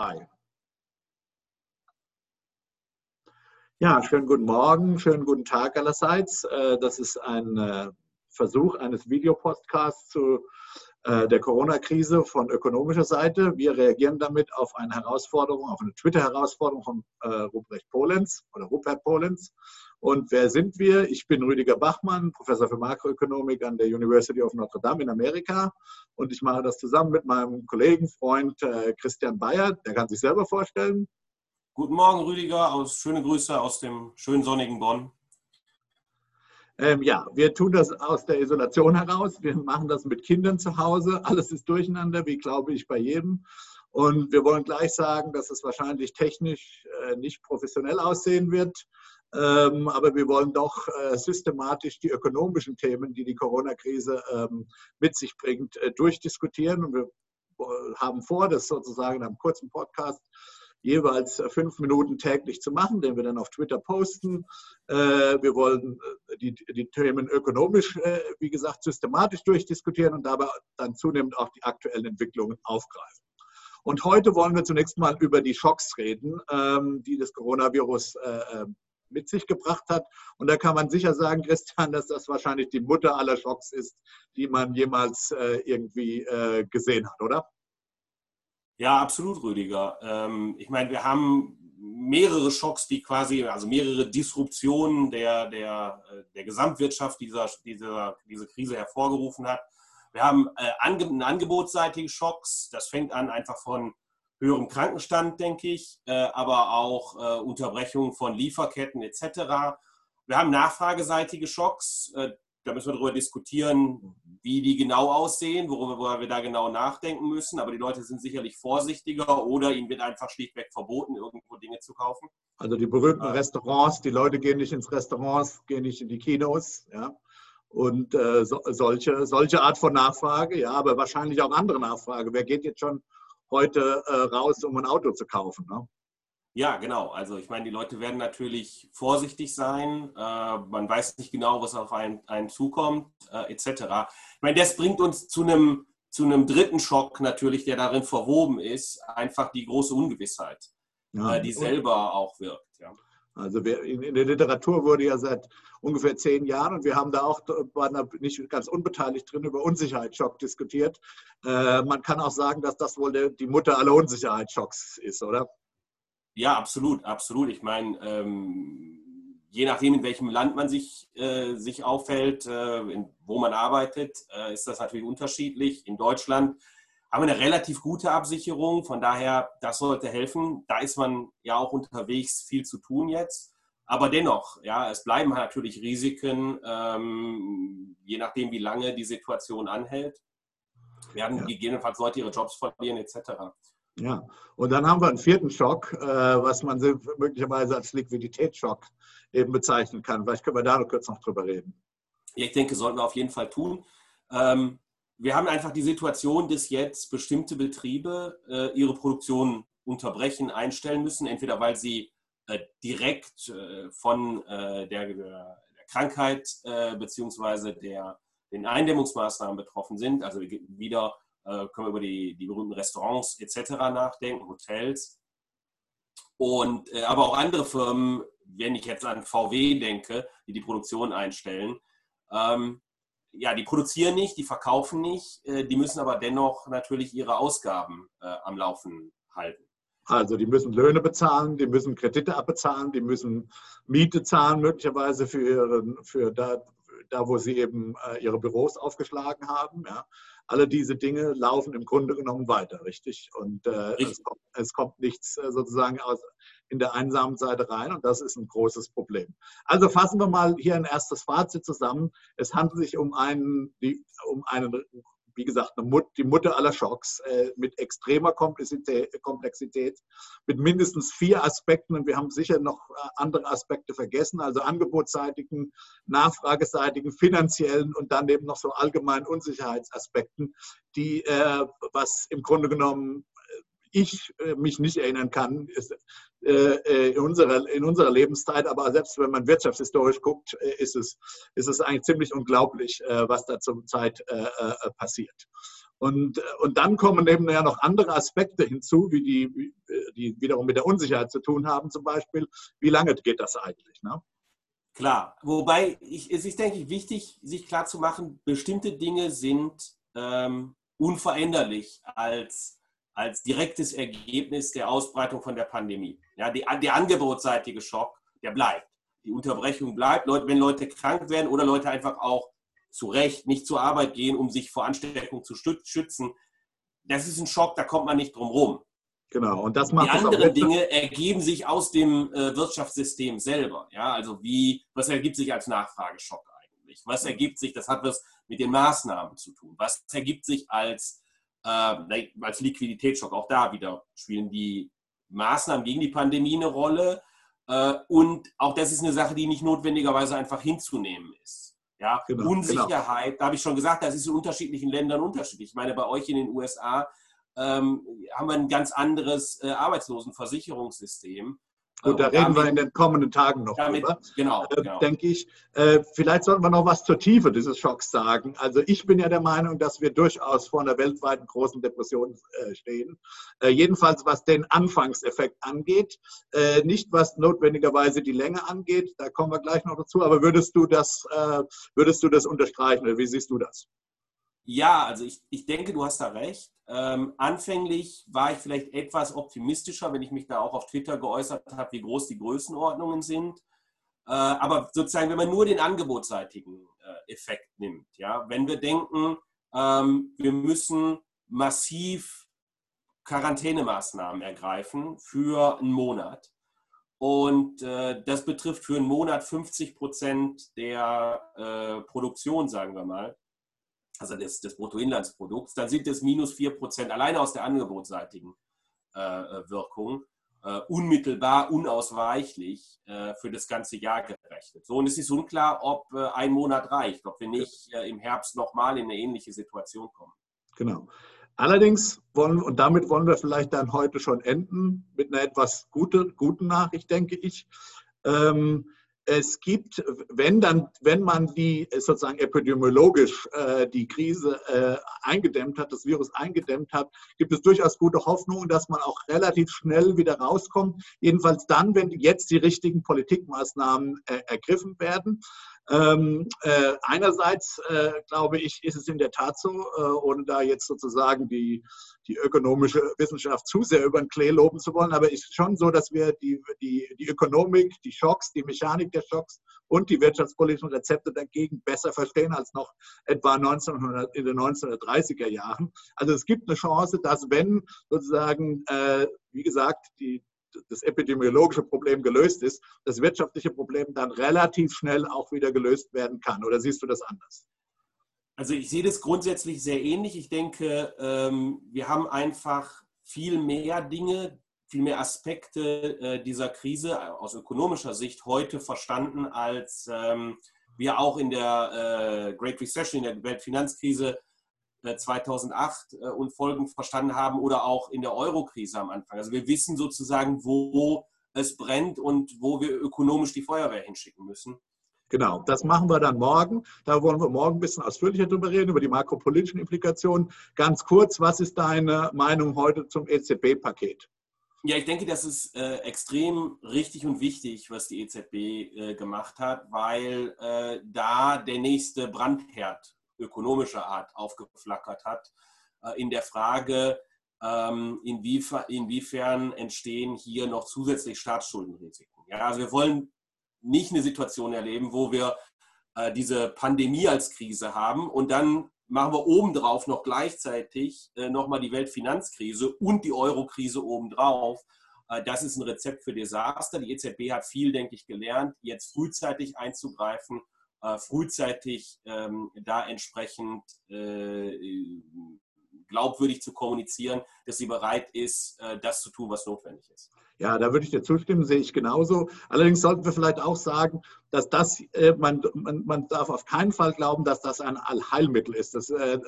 Hi. Ja, schönen guten Morgen, schönen guten Tag allerseits. Äh, das ist ein äh, Versuch eines Videopodcasts zu der Corona-Krise von ökonomischer Seite. Wir reagieren damit auf eine Herausforderung, auf eine Twitter-Herausforderung von Ruprecht Polenz oder Rupert Polenz. Und wer sind wir? Ich bin Rüdiger Bachmann, Professor für Makroökonomik an der University of Notre Dame in Amerika. Und ich mache das zusammen mit meinem Kollegen, Freund äh, Christian Bayer. Der kann sich selber vorstellen. Guten Morgen, Rüdiger. Aus, schöne Grüße aus dem schönen sonnigen Bonn. Ähm, ja, wir tun das aus der Isolation heraus. Wir machen das mit Kindern zu Hause. Alles ist durcheinander, wie glaube ich bei jedem. Und wir wollen gleich sagen, dass es wahrscheinlich technisch äh, nicht professionell aussehen wird. Ähm, aber wir wollen doch äh, systematisch die ökonomischen Themen, die die Corona-Krise ähm, mit sich bringt, äh, durchdiskutieren. Und wir äh, haben vor, das sozusagen in einem kurzen Podcast jeweils fünf Minuten täglich zu machen, den wir dann auf Twitter posten. Wir wollen die, die Themen ökonomisch, wie gesagt, systematisch durchdiskutieren und dabei dann zunehmend auch die aktuellen Entwicklungen aufgreifen. Und heute wollen wir zunächst mal über die Schocks reden, ähm, die das Coronavirus mit sich gebracht hat. Und da kann man sicher sagen, Christian, dass das wahrscheinlich die Mutter aller Schocks ist, die man jemals äh, irgendwie äh, gesehen hat, oder? Ja, absolut, Rüdiger. Ähm, ich meine, wir haben mehrere Schocks, die quasi, also mehrere Disruptionen der, der, äh, der Gesamtwirtschaft dieser, dieser, diese Krise hervorgerufen hat. Wir haben äh, ange, angebotsseitige Schocks. Das fängt an einfach von höherem Krankenstand, denke ich, äh, aber auch äh, Unterbrechung von Lieferketten etc. Wir haben nachfrageseitige Schocks. Äh, da müssen wir darüber diskutieren, wie die genau aussehen, worüber wir da genau nachdenken müssen. Aber die Leute sind sicherlich vorsichtiger oder ihnen wird einfach schlichtweg verboten, irgendwo Dinge zu kaufen. Also die berühmten Restaurants, die Leute gehen nicht ins Restaurants, gehen nicht in die Kinos. Ja? Und äh, so, solche, solche Art von Nachfrage, ja, aber wahrscheinlich auch andere Nachfrage. Wer geht jetzt schon heute äh, raus, um ein Auto zu kaufen. Ne? Ja, genau. Also ich meine, die Leute werden natürlich vorsichtig sein. Äh, man weiß nicht genau, was auf einen, einen zukommt, äh, etc. Ich meine, das bringt uns zu einem, zu einem dritten Schock natürlich, der darin verwoben ist, einfach die große Ungewissheit, ja. Äh, die selber auch wirkt. Ja. Also wir, in, der Literatur wurde ja seit ungefähr zehn Jahren und wir haben da auch, waren da nicht ganz unbeteiligt drin, über Unsicherheitsschock diskutiert. Äh, man kann auch sagen, dass das wohl die Mutter aller Unsicherheitsschocks ist, oder? Ja, absolut, absolut. Ich meine, ähm, je nachdem, in welchem Land man sich, äh, sich aufhält, äh, in, wo man arbeitet, äh, ist das natürlich unterschiedlich. In Deutschland haben wir eine relativ gute Absicherung. Von daher, das sollte helfen. Da ist man ja auch unterwegs, viel zu tun jetzt. Aber dennoch, ja, es bleiben natürlich Risiken, ähm, je nachdem, wie lange die Situation anhält. Werden ja. gegebenenfalls Leute ihre Jobs verlieren, etc. Ja, und dann haben wir einen vierten Schock, äh, was man möglicherweise als Liquiditätsschock eben bezeichnen kann. Vielleicht können wir da noch kurz noch drüber reden. Ja, ich denke, sollten wir auf jeden Fall tun. Ähm, wir haben einfach die Situation, dass jetzt bestimmte Betriebe äh, ihre Produktion unterbrechen, einstellen müssen, entweder weil sie äh, direkt äh, von äh, der, der, Krankheit äh, bzw. Den Eindämmungsmaßnahmen betroffen sind. Also wieder können wir über die, die berühmten Restaurants etc. nachdenken, Hotels. Und, aber auch andere Firmen, wenn ich jetzt an VW denke, die die Produktion einstellen, ähm, ja, die produzieren nicht, die verkaufen nicht, äh, die müssen aber dennoch natürlich ihre Ausgaben äh, am Laufen halten. Also die müssen Löhne bezahlen, die müssen Kredite abbezahlen, die müssen Miete zahlen, möglicherweise für, ihre, für da, da, wo sie eben äh, ihre Büros aufgeschlagen haben. Ja. Alle diese Dinge laufen im Grunde genommen weiter, richtig? Und äh, richtig. Es, kommt, es, kommt, nichts äh, sozusagen aus, in der einsamen Seite rein und das ist ein großes Problem. Also fassen wir mal hier ein erstes Fazit zusammen. Es handelt sich um einen, die, um einen wie gesagt, die Mutter aller Schocks äh, mit extremer Komplexität, mit mindestens vier Aspekten. Und wir haben sicher noch äh, andere Aspekte vergessen, also angebotsseitigen, nachfrageseitigen, finanziellen und dann eben noch so allgemeinen Unsicherheitsaspekten, die, äh, was im Grunde genommen ich äh, mich nicht erinnern kann, äh, äh, in, unserer, in unserer Lebenszeit, aber selbst wenn man wirtschaftshistorisch guckt, ist es, ist es eigentlich ziemlich unglaublich, was da zur Zeit passiert. Und, und dann kommen eben ja noch andere Aspekte hinzu, wie die, die wiederum mit der Unsicherheit zu tun haben, zum Beispiel. Wie lange geht das eigentlich? Ne? Klar, wobei ich, es ist, denke ich, wichtig, sich klarzumachen, bestimmte Dinge sind ähm, unveränderlich als, als direktes Ergebnis der Ausbreitung von der Pandemie. Ja, die, der angebotsseitige Schock, der bleibt. Die Unterbrechung bleibt, wenn Leute krank werden oder Leute einfach auch zu Recht nicht zur Arbeit gehen, um sich vor Ansteckung zu schützen. Das ist ein Schock, da kommt man nicht drum rum. Genau, und das macht Die anderen Dinge ergeben sich aus dem äh, Wirtschaftssystem selber. Ja, also wie, was ergibt sich als Nachfrageschock eigentlich? Was ergibt sich, das hat was mit den Maßnahmen zu tun. Was ergibt sich als, äh, als Liquiditätsschock? Auch da wieder spielen die Maßnahmen gegen die Pandemie eine Rolle. Äh, und auch das ist eine Sache, die nicht notwendigerweise einfach hinzunehmen ist. Ja, genau, genau. Unsicherheit, genau. da habe ich schon gesagt, das ist in unterschiedlichen Ländern unterschiedlich. Ich meine, bei euch in den USA ähm, haben wir ein ganz anderes äh, Arbeitslosenversicherungssystem. Gut, da reden damit, wir in den kommenden Tagen noch damit, drüber. Genau, äh, genau. Denke ich. Äh, vielleicht sollten wir noch was zur Tiefe dieses Schocks sagen. Also ich bin ja der Meinung, dass wir durchaus vor einer weltweiten großen Depression äh, stehen. Äh, jedenfalls was den Anfangseffekt angeht. Äh, nicht was notwendigerweise die Länge angeht. Da kommen wir gleich noch dazu. Aber würdest du das, äh, würdest du das unterstreichen? Oder wie siehst du das? Ja, also ich, ich denke, du hast da recht. Ähm, anfänglich war ich vielleicht etwas optimistischer, wenn ich mich da auch auf Twitter geäußert habe, wie groß die Größenordnungen sind. Äh, aber sozusagen, wenn man nur den angebotsseitigen äh, Effekt nimmt, ja, wenn wir denken, ähm, wir müssen massiv Quarantänemaßnahmen ergreifen für einen Monat. Und äh, das betrifft für einen Monat 50 Prozent der äh, Produktion, sagen wir mal also des, des Bruttoinlandsprodukts, dann sind es minus 4 Prozent alleine aus der angebotsseitigen äh, äh, Wirkung äh, unmittelbar, unausweichlich äh, für das ganze Jahr gerechnet. So, und es ist unklar, ob äh, ein Monat reicht, ob wir nicht äh, im Herbst nochmal in eine ähnliche Situation kommen. Genau. Allerdings wollen, und damit wollen wir vielleicht dann heute schon enden, mit einer etwas gute, guten Nachricht, denke ich. Ähm, es gibt, wenn dann, wenn man die sozusagen epidemiologisch äh, die Krise äh, eingedämmt hat, das Virus eingedämmt hat, gibt es durchaus gute Hoffnung, dass man auch relativ schnell wieder rauskommt. Jedenfalls dann, wenn jetzt die richtigen Politikmaßnahmen äh, ergriffen werden. Ähm, äh, einerseits, äh, glaube ich, ist es in der Tat so, äh, ohne da jetzt sozusagen die, die ökonomische Wissenschaft zu sehr über den Klee loben zu wollen, aber es ist schon so, dass wir die, die, die Ökonomik, die Schocks, die Mechanik der Schocks und die wirtschaftspolitischen Rezepte dagegen besser verstehen als noch etwa 1900, in den 1930er Jahren. Also es gibt eine Chance, dass wenn sozusagen, äh, wie gesagt, die, das epidemiologische Problem gelöst ist, das wirtschaftliche Problem dann relativ schnell auch wieder gelöst werden kann. Oder siehst du das anders? Also ich sehe das grundsätzlich sehr ähnlich. Ich denke, ähm, wir haben einfach viel mehr Dinge, viel mehr Aspekte äh, dieser Krise aus ökonomischer Sicht heute verstanden, als ähm, wir auch in der äh, Great Recession, in der Weltfinanzkrise 2008 äh, und Folgen verstanden haben oder auch in der Euro-Krise am Anfang. Also wir wissen sozusagen, wo es brennt und wo wir ökonomisch die Feuerwehr hinschicken müssen. Genau, das machen wir dann morgen. Da wollen wir morgen ein bisschen ausführlicher drüber reden, über die makropolitischen Implikationen. Ganz kurz, was ist deine Meinung heute zum EZB-Paket? Ja, ich denke, das ist äh, extrem richtig und wichtig, was die EZB äh, gemacht hat, weil äh, da der nächste Brandherd ökonomischer Art aufgeflackert hat, äh, in der Frage, ähm, inwiefern entstehen hier noch zusätzlich Staatsschuldenrisiken. Ja, also wir wollen nicht eine Situation erleben, wo wir äh, diese Pandemie als Krise haben und dann machen wir obendrauf noch gleichzeitig äh, nochmal die Weltfinanzkrise und die Eurokrise obendrauf. das ist ein Rezept für Desaster. Die EZB hat viel, denke ich, gelernt, jetzt frühzeitig einzugreifen frühzeitig ähm, da entsprechend äh, glaubwürdig zu kommunizieren, dass sie bereit ist, äh, das zu tun, was notwendig ist. Ja, da würde ich dir zustimmen, sehe ich genauso. Allerdings sollten wir vielleicht auch sagen, dass das, äh, man, man, man, darf auf keinen Fall glauben, dass das ein Allheilmittel ist. Das, äh,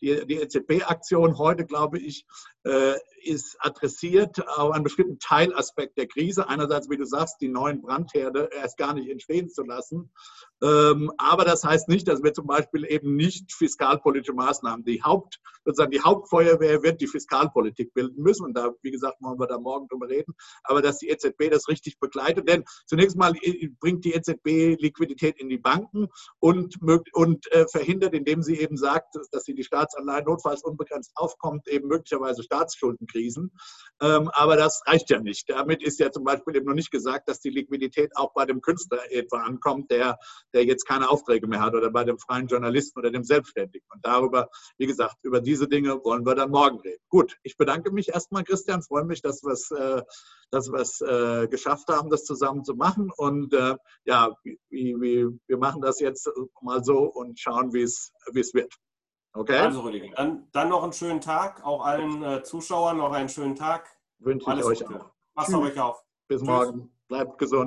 die, die EZB-Aktion heute, glaube ich, äh, ist adressiert auf einen bestimmten Teilaspekt der Krise. Einerseits, wie du sagst, die neuen Brandherde erst gar nicht entstehen zu lassen. Ähm, aber das heißt nicht, dass wir zum Beispiel eben nicht fiskalpolitische Maßnahmen, die Haupt, sozusagen die Hauptfeuerwehr wird die Fiskalpolitik bilden müssen. Und da, wie gesagt, wollen wir da morgen drüber reden. Aber dass die EZB das richtig begleitet. Denn zunächst mal bringt die EZB Liquidität in die Banken und, und äh, verhindert, indem sie eben sagt, dass sie die Staatsanleihen notfalls unbegrenzt aufkommt, eben möglicherweise Staatsschuldenkrisen. Ähm, aber das reicht ja nicht. Damit ist ja zum Beispiel eben noch nicht gesagt, dass die Liquidität auch bei dem Künstler etwa ankommt, der der jetzt keine Aufträge mehr hat oder bei dem freien Journalisten oder dem Selbstständigen. Und darüber, wie gesagt, über diese Dinge wollen wir dann morgen reden. Gut, ich bedanke mich erstmal, Christian, freue mich, dass wir es äh, dass äh, geschafft haben, das zusammen zu machen. Und äh, ja, wie, wie, wir machen das jetzt mal so und schauen, wie es wird. Okay? Also, Rüdiger, dann, dann noch einen schönen Tag. Auch allen äh, Zuschauern noch einen schönen Tag. Wünsche ich euch Gute. auch. Passt auf euch auf. Bis Tschüss. morgen. Bleibt gesund.